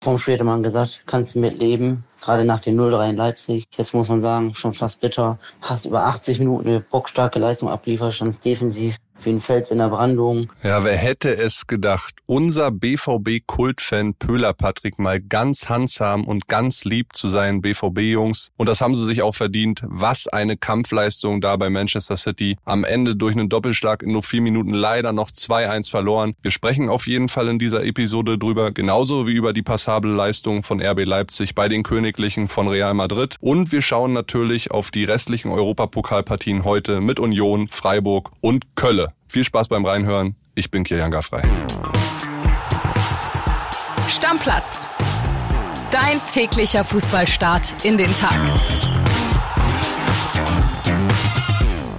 Vom man gesagt, kannst du mitleben. Gerade nach dem 0-3 in Leipzig. Jetzt muss man sagen, schon fast bitter. Hast über 80 Minuten eine bockstarke Leistung abliefert, standst defensiv wie ein Fels in der Brandung. Ja, wer hätte es gedacht? Unser BVB-Kultfan Pöhler Patrick mal ganz handsam und ganz lieb zu seinen BVB-Jungs. Und das haben sie sich auch verdient. Was eine Kampfleistung da bei Manchester City. Am Ende durch einen Doppelschlag in nur vier Minuten leider noch 2-1 verloren. Wir sprechen auf jeden Fall in dieser Episode drüber, genauso wie über die passable Leistung von RB Leipzig bei den Königlichen von Real Madrid. Und wir schauen natürlich auf die restlichen Europapokalpartien heute mit Union, Freiburg und Kölle. Viel Spaß beim Reinhören. Ich bin Kilian Gaffrey. Stammplatz. Dein täglicher Fußballstart in den Tag.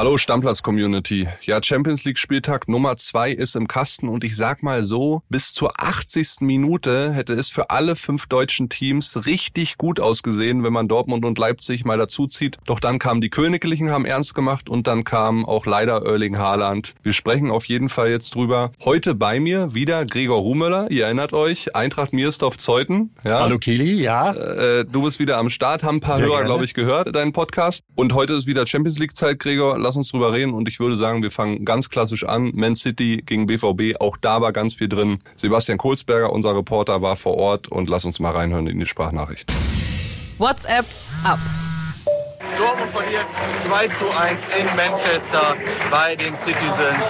Hallo Stammplatz-Community. Ja, Champions League-Spieltag Nummer zwei ist im Kasten und ich sag mal so, bis zur 80. Minute hätte es für alle fünf deutschen Teams richtig gut ausgesehen, wenn man Dortmund und Leipzig mal dazuzieht. Doch dann kamen die Königlichen, haben ernst gemacht und dann kam auch leider Erling Haaland. Wir sprechen auf jeden Fall jetzt drüber. Heute bei mir wieder Gregor Ruhmöller. Ihr erinnert euch, Eintracht Miersdorf Zeuthen. Ja. Hallo Kili, ja. Äh, du bist wieder am Start, haben ein paar Sehr Hörer, glaube ich, gehört, deinen Podcast. Und heute ist wieder Champions League-Zeit, Gregor lass uns drüber reden und ich würde sagen, wir fangen ganz klassisch an. Man City gegen BVB, auch da war ganz viel drin. Sebastian Kohlsberger, unser Reporter, war vor Ort und lass uns mal reinhören in die Sprachnachricht. WhatsApp ab. Dortmund verliert 2 zu 1 in Manchester bei den Citizens.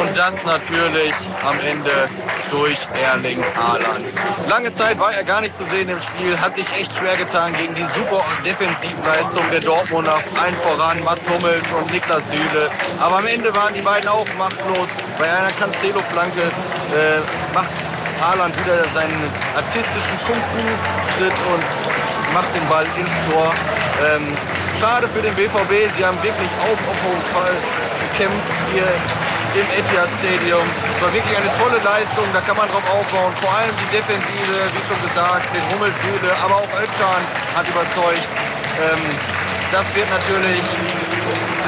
Und das natürlich am Ende durch Erling Haaland. Lange Zeit war er gar nicht zu sehen im Spiel, hat sich echt schwer getan gegen die super Defensivleistung der Dortmunder, allen voran Mats Hummels und Niklas Süle. Aber am Ende waren die beiden auch machtlos. Bei einer Cancelo-Flanke äh, macht Haaland wieder seinen artistischen Kung-Fu-Schritt und macht den Ball ins Tor. Ähm, schade für den BVB. Sie haben wirklich aufopferungsvoll gekämpft hier im Etihad Stadium. Es war wirklich eine tolle Leistung, da kann man drauf aufbauen. Vor allem die Defensive, wie schon gesagt, den Hummelsühle, aber auch Özcan hat überzeugt. Ähm, das wird natürlich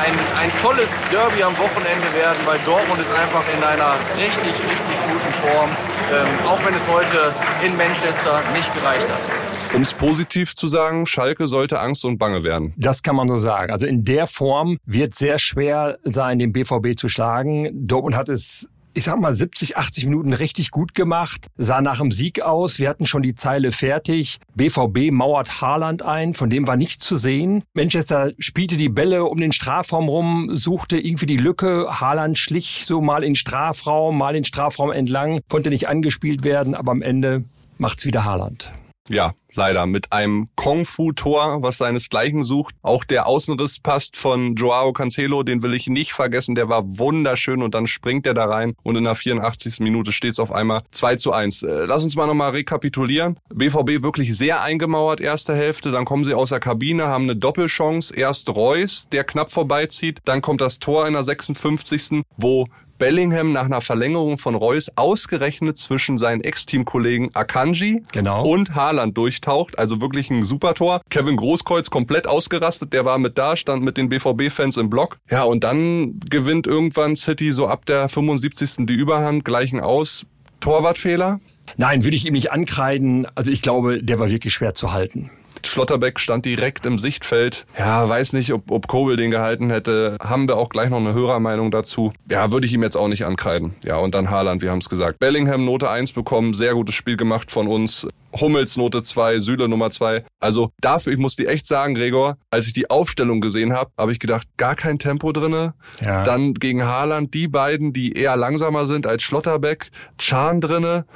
ein, ein tolles Derby am Wochenende werden, weil Dortmund ist einfach in einer richtig, richtig guten Form, ähm, auch wenn es heute in Manchester nicht gereicht hat. Um es positiv zu sagen, Schalke sollte Angst und Bange werden. Das kann man so sagen. Also in der Form wird sehr schwer sein, den BVB zu schlagen. Dortmund hat es ich sag mal, 70, 80 Minuten richtig gut gemacht, sah nach dem Sieg aus. Wir hatten schon die Zeile fertig. BVB mauert Haaland ein, von dem war nichts zu sehen. Manchester spielte die Bälle um den Strafraum rum, suchte irgendwie die Lücke. Haaland schlich so mal in Strafraum, mal in Strafraum entlang, konnte nicht angespielt werden, aber am Ende macht's wieder Haaland. Ja, leider mit einem Kung-Fu-Tor, was seinesgleichen sucht. Auch der Außenriss passt von Joao Cancelo, den will ich nicht vergessen, der war wunderschön und dann springt er da rein und in der 84. Minute steht es auf einmal 2 zu 1. Äh, lass uns mal nochmal rekapitulieren. BVB wirklich sehr eingemauert, erste Hälfte, dann kommen sie aus der Kabine, haben eine Doppelchance. Erst Reus, der knapp vorbeizieht, dann kommt das Tor in der 56. wo Bellingham nach einer Verlängerung von Reus ausgerechnet zwischen seinen Ex-Teamkollegen Akanji genau. und Haaland durchtaucht. Also wirklich ein super Tor. Kevin Großkreuz komplett ausgerastet. Der war mit da, stand mit den BVB-Fans im Block. Ja, und dann gewinnt irgendwann City so ab der 75. die Überhand, gleichen aus. Torwartfehler? Nein, würde ich ihm nicht ankreiden. Also ich glaube, der war wirklich schwer zu halten. Schlotterbeck stand direkt im Sichtfeld. Ja, weiß nicht, ob, ob Kobel den gehalten hätte. Haben wir auch gleich noch eine Hörermeinung dazu. Ja, würde ich ihm jetzt auch nicht ankreiden. Ja, und dann Haaland, wir haben es gesagt. Bellingham Note 1 bekommen, sehr gutes Spiel gemacht von uns. Hummels Note 2, Süle Nummer 2. Also dafür, ich muss dir echt sagen, Gregor, als ich die Aufstellung gesehen habe, habe ich gedacht, gar kein Tempo drinne. Ja. Dann gegen Haaland die beiden, die eher langsamer sind als Schlotterbeck, Chan drinne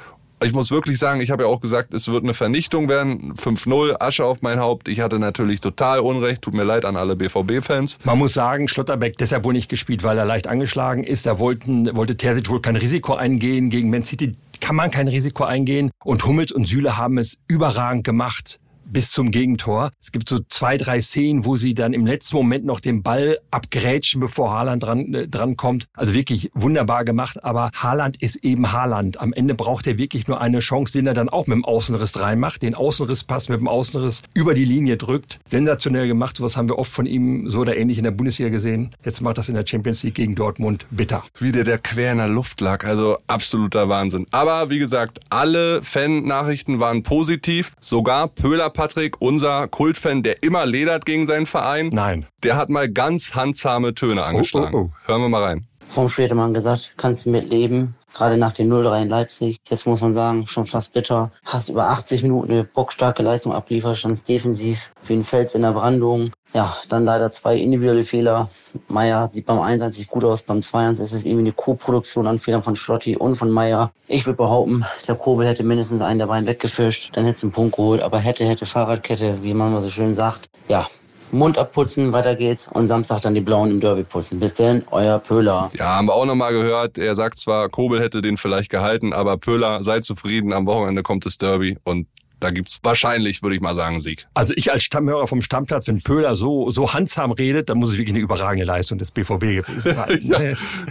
ich muss wirklich sagen, ich habe ja auch gesagt, es wird eine Vernichtung werden. 5-0, Asche auf mein Haupt. Ich hatte natürlich total Unrecht. Tut mir leid an alle BVB-Fans. Man muss sagen, Schlotterbeck deshalb wohl nicht gespielt, weil er leicht angeschlagen ist. Da wollten, wollte Terzic wohl kein Risiko eingehen. Gegen Man City kann man kein Risiko eingehen. Und Hummels und Süle haben es überragend gemacht bis zum Gegentor. Es gibt so zwei, drei Szenen, wo sie dann im letzten Moment noch den Ball abgrätschen, bevor Haaland dran, äh, dran kommt. Also wirklich wunderbar gemacht. Aber Haaland ist eben Haaland. Am Ende braucht er wirklich nur eine Chance, den er dann auch mit dem Außenriss reinmacht. Den Außenrisspass mit dem Außenriss über die Linie drückt. Sensationell gemacht. Was haben wir oft von ihm so oder ähnlich in der Bundesliga gesehen. Jetzt macht das in der Champions League gegen Dortmund bitter. Wie der, quer in der Luft lag. Also absoluter Wahnsinn. Aber wie gesagt, alle Fan-Nachrichten waren positiv. Sogar Pöhler Patrick, unser Kultfan, der immer ledert gegen seinen Verein. Nein. Der hat mal ganz handsame Töne angeschlagen. oh, oh. Hören wir mal rein. Vom man gesagt, kannst du mitleben. Gerade nach dem 0-3 in Leipzig. Jetzt muss man sagen, schon fast bitter. Hast über 80 Minuten eine bockstarke Leistung abliefert, standst defensiv wie ein Fels in der Brandung. Ja, dann leider zwei individuelle Fehler. Meier sieht beim 1 nicht gut aus, beim 2 ist es irgendwie eine Co-Produktion an Fehlern von Schlotti und von Meier. Ich würde behaupten, der Kobel hätte mindestens einen der beiden weggefischt, dann hätte es einen Punkt geholt, aber hätte, hätte Fahrradkette, wie man mal so schön sagt. Ja, Mund abputzen, weiter geht's und Samstag dann die Blauen im Derby putzen. Bis denn, euer Pöhler. Ja, haben wir auch nochmal gehört. Er sagt zwar, Kobel hätte den vielleicht gehalten, aber Pöhler, sei zufrieden, am Wochenende kommt das Derby und da gibt's wahrscheinlich, würde ich mal sagen, Sieg. Also ich als Stammhörer vom Stammplatz, wenn Pöhler so, so handsam redet, dann muss es wirklich eine überragende Leistung des BVB gewesen sein. ja,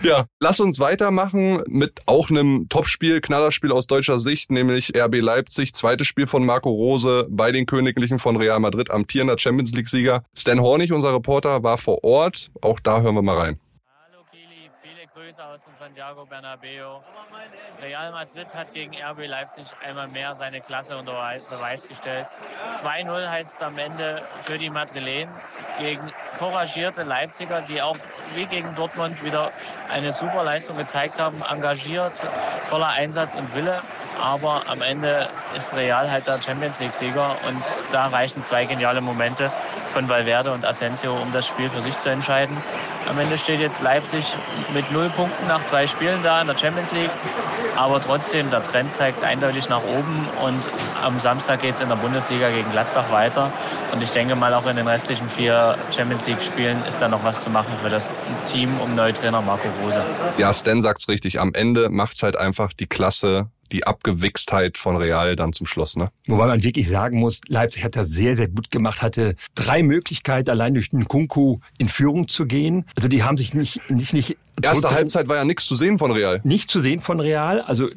ja, lass uns weitermachen mit auch einem Topspiel, Knallerspiel aus deutscher Sicht, nämlich RB Leipzig, zweites Spiel von Marco Rose bei den Königlichen von Real Madrid, amtierender Champions League-Sieger. Stan Hornig, unser Reporter, war vor Ort. Auch da hören wir mal rein. Aus dem Santiago Bernabeo. Real Madrid hat gegen RB Leipzig einmal mehr seine Klasse unter Beweis gestellt. 2-0 heißt es am Ende für die Madrilen gegen couragierte Leipziger, die auch wie gegen Dortmund wieder eine super Leistung gezeigt haben, engagiert, voller Einsatz und Wille. Aber am Ende ist Real halt der Champions League-Sieger und da reichen zwei geniale Momente von Valverde und Asensio, um das Spiel für sich zu entscheiden. Am Ende steht jetzt Leipzig mit null Punkten nach zwei Spielen da in der Champions League. Aber trotzdem, der Trend zeigt eindeutig nach oben und am Samstag geht es in der Bundesliga gegen Gladbach weiter. Und ich denke mal, auch in den restlichen vier Champions League-Spielen ist da noch was zu machen für das Team um Neutrainer Marco Rose. Ja, Stan sagt's richtig. Am Ende macht's halt einfach die Klasse die Abgewichstheit von Real dann zum Schluss. Ne? Wobei man wirklich sagen muss, Leipzig hat das sehr, sehr gut gemacht, hatte drei Möglichkeiten, allein durch den Kunku in Führung zu gehen. Also die haben sich nicht, nicht, nicht Erste Halbzeit war ja nichts zu sehen von Real. Nicht zu sehen von Real. Also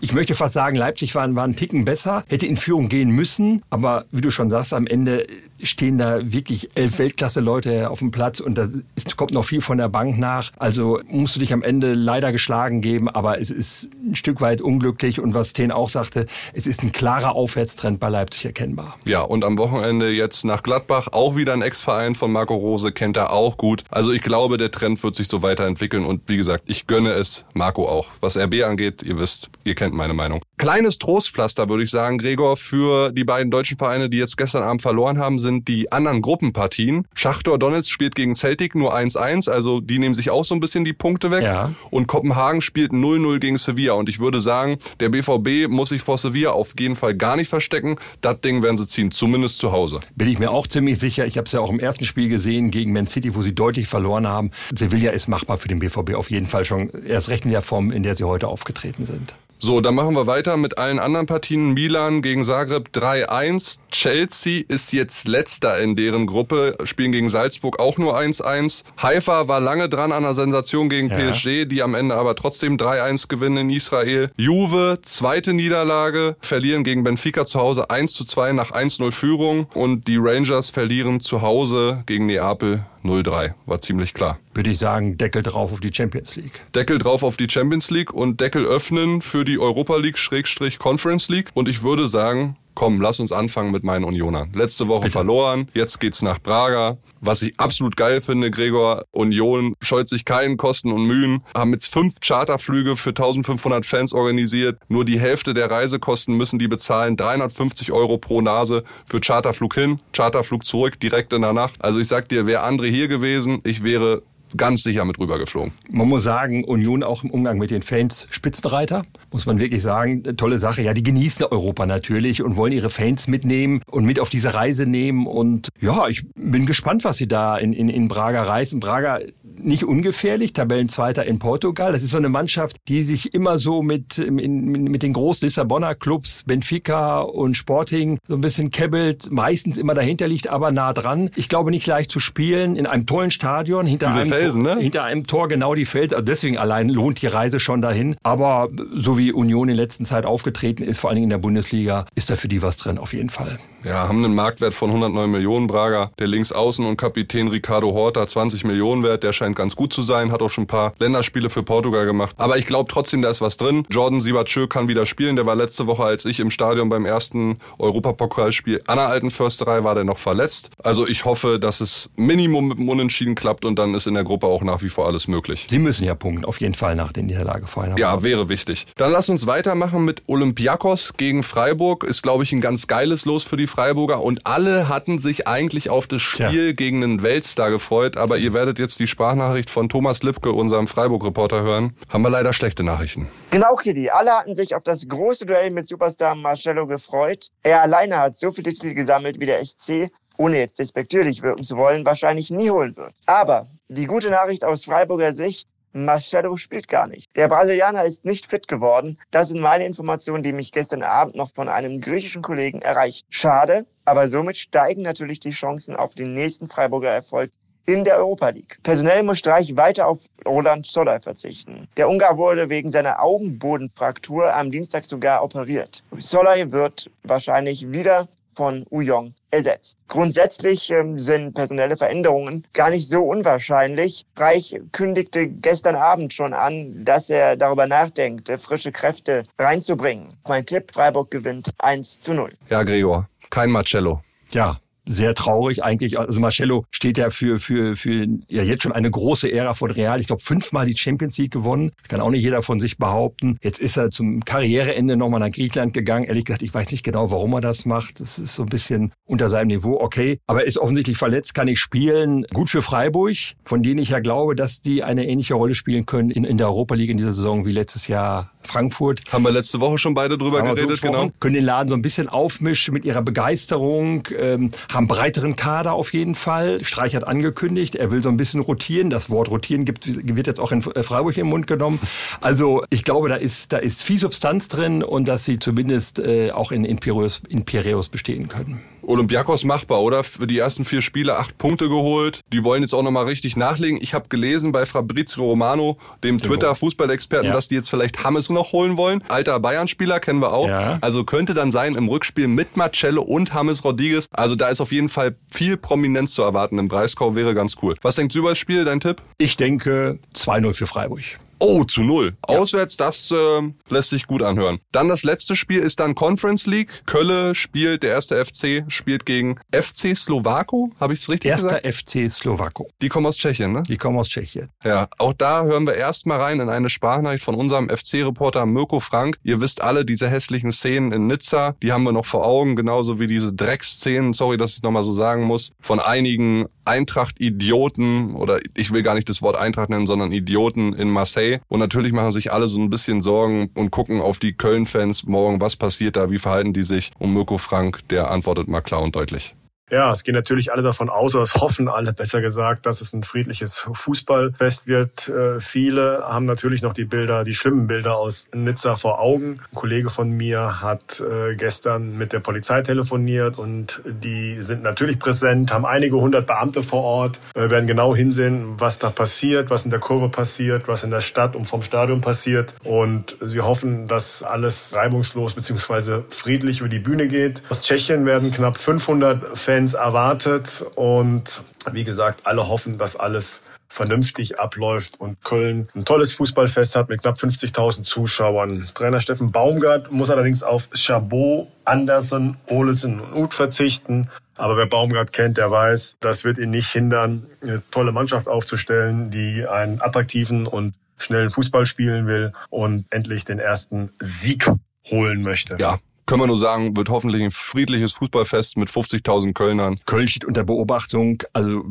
ich möchte fast sagen, Leipzig war, war einen Ticken besser, hätte in Führung gehen müssen. Aber wie du schon sagst, am Ende stehen da wirklich elf Weltklasse-Leute auf dem Platz und da ist, kommt noch viel von der Bank nach. Also musst du dich am Ende leider geschlagen geben, aber es ist ein Stück weit unglücklich und was Ten auch sagte, es ist ein klarer Aufwärtstrend bei Leipzig erkennbar. Ja, und am Wochenende jetzt nach Gladbach, auch wieder ein Ex-Verein von Marco Rose, kennt er auch gut. Also ich glaube, der Trend wird sich so weiterentwickeln und wie gesagt, ich gönne es Marco auch. Was RB angeht, ihr wisst, ihr kennt meine Meinung. Kleines Trostpflaster, würde ich sagen, Gregor, für die beiden deutschen Vereine, die jetzt gestern Abend verloren haben, sind die anderen Gruppenpartien. Schachtor Donetsk spielt gegen Celtic nur 1-1, also die nehmen sich auch so ein bisschen die Punkte weg. Ja. Und Kopenhagen spielt 0-0 gegen Sevilla. Und ich würde sagen, der BVB muss sich vor Sevilla auf jeden Fall gar nicht verstecken. Das Ding werden sie ziehen, zumindest zu Hause. Bin ich mir auch ziemlich sicher. Ich habe es ja auch im ersten Spiel gesehen gegen Man City, wo sie deutlich verloren haben. Sevilla ist machbar für den BVB auf jeden Fall schon. Erst recht in der Form, in der sie heute aufgetreten sind. So, dann machen wir weiter mit allen anderen Partien. Milan gegen Zagreb 3-1. Chelsea ist jetzt letzter in deren Gruppe, spielen gegen Salzburg auch nur 1-1. Haifa war lange dran an einer Sensation gegen Ja. PSG, die am Ende aber trotzdem 3-1 gewinnen in Israel. Juve, zweite Niederlage, verlieren gegen Benfica zu Hause 1-2 nach 1-0 Führung. Und die Rangers verlieren zu Hause gegen Neapel 0-3. War ziemlich klar. Würde ich sagen, Deckel drauf auf die Champions League. Deckel drauf auf die Champions League und Deckel öffnen für die Europa League Schrägstrich Conference League. Und ich würde sagen, komm, lass uns anfangen mit meinen Unionern. Letzte Woche Bitte. verloren, jetzt geht's nach Braga. Was ich absolut geil finde, Gregor, Union scheut sich keinen Kosten und Mühen, haben jetzt fünf Charterflüge für 1500 Fans organisiert. Nur die Hälfte der Reisekosten müssen die bezahlen. 350 Euro pro Nase für Charterflug hin, Charterflug zurück, direkt in der Nacht. Also ich sag dir, wäre André hier gewesen, ich wäre ganz sicher mit rübergeflogen. Man muss sagen, Union auch im Umgang mit den Fans Spitzenreiter, muss man wirklich sagen. Tolle Sache. Ja, die genießen Europa natürlich und wollen ihre Fans mitnehmen und mit auf diese Reise nehmen. Und ja, ich bin gespannt, was sie da in, in, in Braga reißen. Braga nicht ungefährlich, Tabellenzweiter in Portugal. Das ist so eine Mannschaft, die sich immer so mit, mit den großen Lissabonner Clubs, Benfica und Sporting, so ein bisschen kebbelt, meistens immer dahinter liegt, aber nah dran. Ich glaube, nicht leicht zu spielen, in einem tollen Stadion, hinter, Diese einem, Felsen, Tor, ne? hinter einem Tor genau die Felsen. Also deswegen allein lohnt die Reise schon dahin. Aber so wie Union in letzter Zeit aufgetreten ist, vor allen Dingen in der Bundesliga, ist da für die was drin, auf jeden Fall. Ja, haben einen Marktwert von 109 Millionen Braga. Der Linksaußen und Kapitän Ricardo Horta 20 Millionen wert. Der scheint ganz gut zu sein, hat auch schon ein paar Länderspiele für Portugal gemacht. Aber ich glaube trotzdem, da ist was drin. Jordan Siebertschö kann wieder spielen. Der war letzte Woche, als ich im Stadion beim ersten Europapokalspiel an der alten Försterei war, der noch verletzt. Also ich hoffe, dass es Minimum mit dem Unentschieden klappt und dann ist in der Gruppe auch nach wie vor alles möglich. Sie müssen ja punkten, auf jeden Fall nach den Niederlage vorhin. Ja, wäre wichtig. Dann lass uns weitermachen mit Olympiakos gegen Freiburg. Ist, glaube ich, ein ganz geiles Los für die Freiburger und alle hatten sich eigentlich auf das Spiel Tja. gegen einen Weltstar gefreut, aber ihr werdet jetzt die Sprachnachricht von Thomas Lipke, unserem Freiburg-Reporter, hören. Haben wir leider schlechte Nachrichten. Genau, Kitty. Alle hatten sich auf das große Duell mit Superstar Marcello gefreut. Er alleine hat so viele Titel gesammelt wie der SC ohne jetzt despektierlich wirken zu wollen, wahrscheinlich nie holen wird. Aber die gute Nachricht aus Freiburger Sicht, Machado spielt gar nicht. Der Brasilianer ist nicht fit geworden. Das sind meine Informationen, die mich gestern Abend noch von einem griechischen Kollegen erreicht. Schade, aber somit steigen natürlich die Chancen auf den nächsten Freiburger Erfolg in der Europa League. Personell muss Streich weiter auf Roland Soller verzichten. Der Ungar wurde wegen seiner Augenbodenfraktur am Dienstag sogar operiert. Soller wird wahrscheinlich wieder von Uyong ersetzt. Grundsätzlich ähm, sind personelle Veränderungen gar nicht so unwahrscheinlich. Reich kündigte gestern Abend schon an, dass er darüber nachdenkt, frische Kräfte reinzubringen. Mein Tipp, Freiburg gewinnt 1 zu 0. Ja, Gregor, kein Marcello. Ja, sehr traurig eigentlich. Also Marcello steht ja für, für, für ja jetzt schon eine große Ära von Real. Ich glaube, fünfmal die Champions League gewonnen. Kann auch nicht jeder von sich behaupten. Jetzt ist er zum Karriereende nochmal nach Griechenland gegangen. Ehrlich gesagt, ich weiß nicht genau, warum er das macht. Das ist so ein bisschen unter seinem Niveau. Okay. Aber er ist offensichtlich verletzt, kann nicht spielen. Gut für Freiburg, von denen ich ja glaube, dass die eine ähnliche Rolle spielen können in, in der Europa League in dieser Saison wie letztes Jahr Frankfurt. Haben wir letzte Woche schon beide drüber Haben geredet, genau. Können den Laden so ein bisschen aufmischen mit ihrer Begeisterung, ähm, haben breiteren Kader auf jeden Fall. Streich hat angekündigt, er will so ein bisschen rotieren. Das Wort rotieren gibt, wird jetzt auch in Freiburg im Mund genommen. Also ich glaube, da ist, da ist viel Substanz drin und dass sie zumindest äh, auch in, in, Piräus, in Piräus bestehen können. Olympiakos machbar, oder? Für die ersten vier Spiele acht Punkte geholt. Die wollen jetzt auch nochmal richtig nachlegen. Ich habe gelesen bei Fabrizio Romano, dem Twitter-Fußballexperten, ja. dass die jetzt vielleicht Hammes noch holen wollen. Alter Bayern-Spieler kennen wir auch. Ja. Also könnte dann sein im Rückspiel mit Marcello und Hammes Rodriguez. Also da ist auf jeden Fall viel Prominenz zu erwarten im Breisgau. Wäre ganz cool. Was denkst du über das Spiel, dein Tipp? Ich denke 2-0 für Freiburg. Oh, zu null. Ja. Auswärts, das äh, lässt sich gut anhören. Dann das letzte Spiel ist dann Conference League. Kölle spielt, der erste FC spielt gegen FC Slowako. Habe ich es richtig Erster gesagt? FC Slowako. Die kommen aus Tschechien, ne? Die kommen aus Tschechien. Ja, auch da hören wir erstmal rein in eine Sprachnachricht von unserem FC-Reporter Mirko Frank. Ihr wisst alle, diese hässlichen Szenen in Nizza, die haben wir noch vor Augen, genauso wie diese Drecksszenen, sorry, dass ich es nochmal so sagen muss, von einigen Eintracht-Idioten oder ich will gar nicht das Wort Eintracht nennen, sondern Idioten in Marseille. Und natürlich machen sich alle so ein bisschen Sorgen und gucken auf die Köln-Fans morgen, was passiert da, wie verhalten die sich. Und Mirko Frank, der antwortet mal klar und deutlich. Ja, es gehen natürlich alle davon aus, oder es hoffen alle besser gesagt, dass es ein friedliches Fußballfest wird. Äh, viele haben natürlich noch die Bilder, die schlimmen Bilder aus Nizza vor Augen. Ein Kollege von mir hat äh, gestern mit der Polizei telefoniert und die sind natürlich präsent, haben einige hundert Beamte vor Ort, äh, werden genau hinsehen, was da passiert, was in der Kurve passiert, was in der Stadt und vom Stadion passiert. Und sie hoffen, dass alles reibungslos bzw. friedlich über die Bühne geht. Aus Tschechien werden knapp 500 Fans Fans erwartet. Und wie gesagt, alle hoffen, dass alles vernünftig abläuft und Köln ein tolles Fußballfest hat mit knapp 50.000 Zuschauern. Trainer Steffen Baumgart muss allerdings auf Chabot, Andersen, Olesen und Uth verzichten. Aber wer Baumgart kennt, der weiß, das wird ihn nicht hindern, eine tolle Mannschaft aufzustellen, die einen attraktiven und schnellen Fußball spielen will und endlich den ersten Sieg holen möchte. Ja, können wir nur sagen, wird hoffentlich ein friedliches Fußballfest mit 50.000 Kölnern. Köln steht unter Beobachtung. Also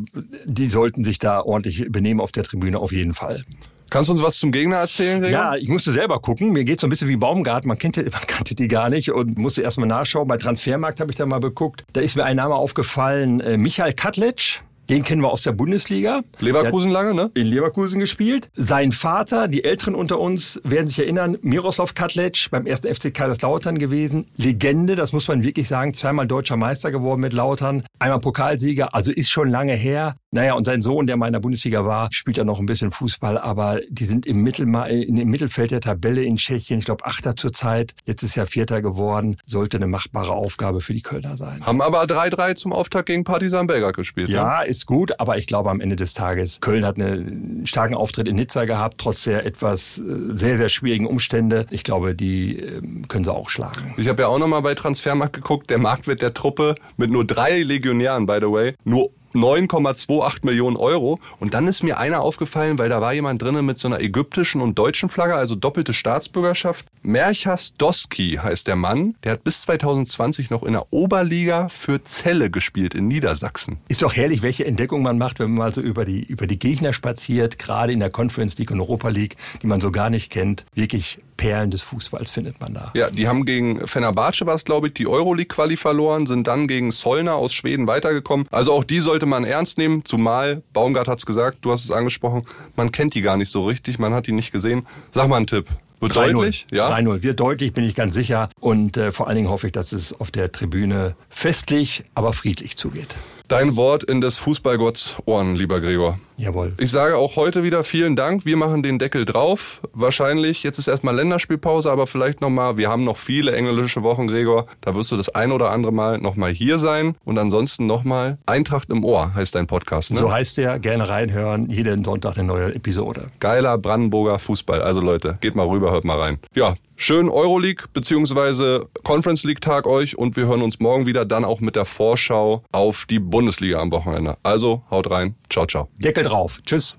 die sollten sich da ordentlich benehmen auf der Tribüne auf jeden Fall. Kannst du uns was zum Gegner erzählen, Regan? Ja, ich musste selber gucken. Mir geht so ein bisschen wie Baumgart. Man, kannte, man kannte die gar nicht und musste erstmal nachschauen. Bei Transfermarkt habe ich da mal geguckt. Da ist mir ein Name aufgefallen, äh, Michael Katlitsch Den kennen wir aus der Bundesliga. Leverkusen lange, ne? In Leverkusen gespielt. Sein Vater, die Älteren unter uns werden sich erinnern, Miroslav Katlec beim ersten FC Kaiserslautern gewesen. Legende, das muss man wirklich sagen, zweimal deutscher Meister geworden mit Lautern, einmal Pokalsieger, also ist schon lange her. Naja, und sein Sohn, der mal in der Bundesliga war, spielt ja noch ein bisschen Fußball, aber die sind im, Mittelma im Mittelfeld der Tabelle in Tschechien, ich glaube Achter zurzeit, jetzt ist ja Vierter geworden, sollte eine machbare Aufgabe für die Kölner sein. Haben aber 3-3 zum Auftakt gegen Partisan Belgrad gespielt. Ja, ne? ist gut, aber ich glaube am Ende des Tages, Köln hat einen starken Auftritt in Nizza gehabt, trotz der etwas äh, sehr, sehr schwierigen Umstände. Ich glaube, die ähm, können sie auch schlagen. Ich habe ja auch nochmal bei Transfermarkt geguckt, der Marktwert der Truppe mit nur drei Legionären, by the way, nur 9,28 Millionen Euro. Und dann ist mir einer aufgefallen, weil da war jemand drinnen mit so einer ägyptischen und deutschen Flagge, also doppelte Staatsbürgerschaft. Merchas Doski heißt der Mann. Der hat bis 2020 noch in der Oberliga für Celle gespielt in Niedersachsen. Ist doch herrlich, welche Entdeckung man macht, wenn man mal so über die, über die Gegner spaziert, gerade in der Conference League und Europa League, die man so gar nicht kennt. Wirklich Perlen des Fußballs findet man da. Ja, die haben gegen Fenerbahce was, glaube ich, die Euroleague-Quali verloren, sind dann gegen Solna aus Schweden weitergekommen. Also auch die sollte man ernst nehmen, zumal, Baumgart hat es gesagt, du hast es angesprochen, man kennt die gar nicht so richtig, man hat die nicht gesehen. Sag mal einen Tipp. Wird deutlich? Ja. 3-0. Wird deutlich, bin ich ganz sicher. Und äh, vor allen Dingen hoffe ich, dass es auf der Tribüne festlich, aber friedlich zugeht. Dein Wort in des Fußballgotts Ohren, lieber Gregor. Jawohl. Ich sage auch heute wieder vielen Dank. Wir machen den Deckel drauf. Wahrscheinlich, jetzt ist erstmal Länderspielpause, aber vielleicht nochmal, wir haben noch viele englische Wochen, Gregor. Da wirst du das ein oder andere Mal nochmal hier sein. Und ansonsten nochmal Eintracht im Ohr heißt dein Podcast. Ne? So heißt der. Gerne reinhören. Jeden Sonntag eine neue Episode. Geiler Brandenburger Fußball. Also Leute, geht mal rüber, hört mal rein. Ja, schön Euroleague bzw. Conference League Tag euch und wir hören uns morgen wieder dann auch mit der Vorschau auf die Bundesliga am Wochenende. Also haut rein. Ciao, ciao. Deckel drauf. Tschüss.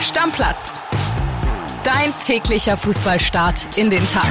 Stammplatz. Dein täglicher Fußballstart in den Tag.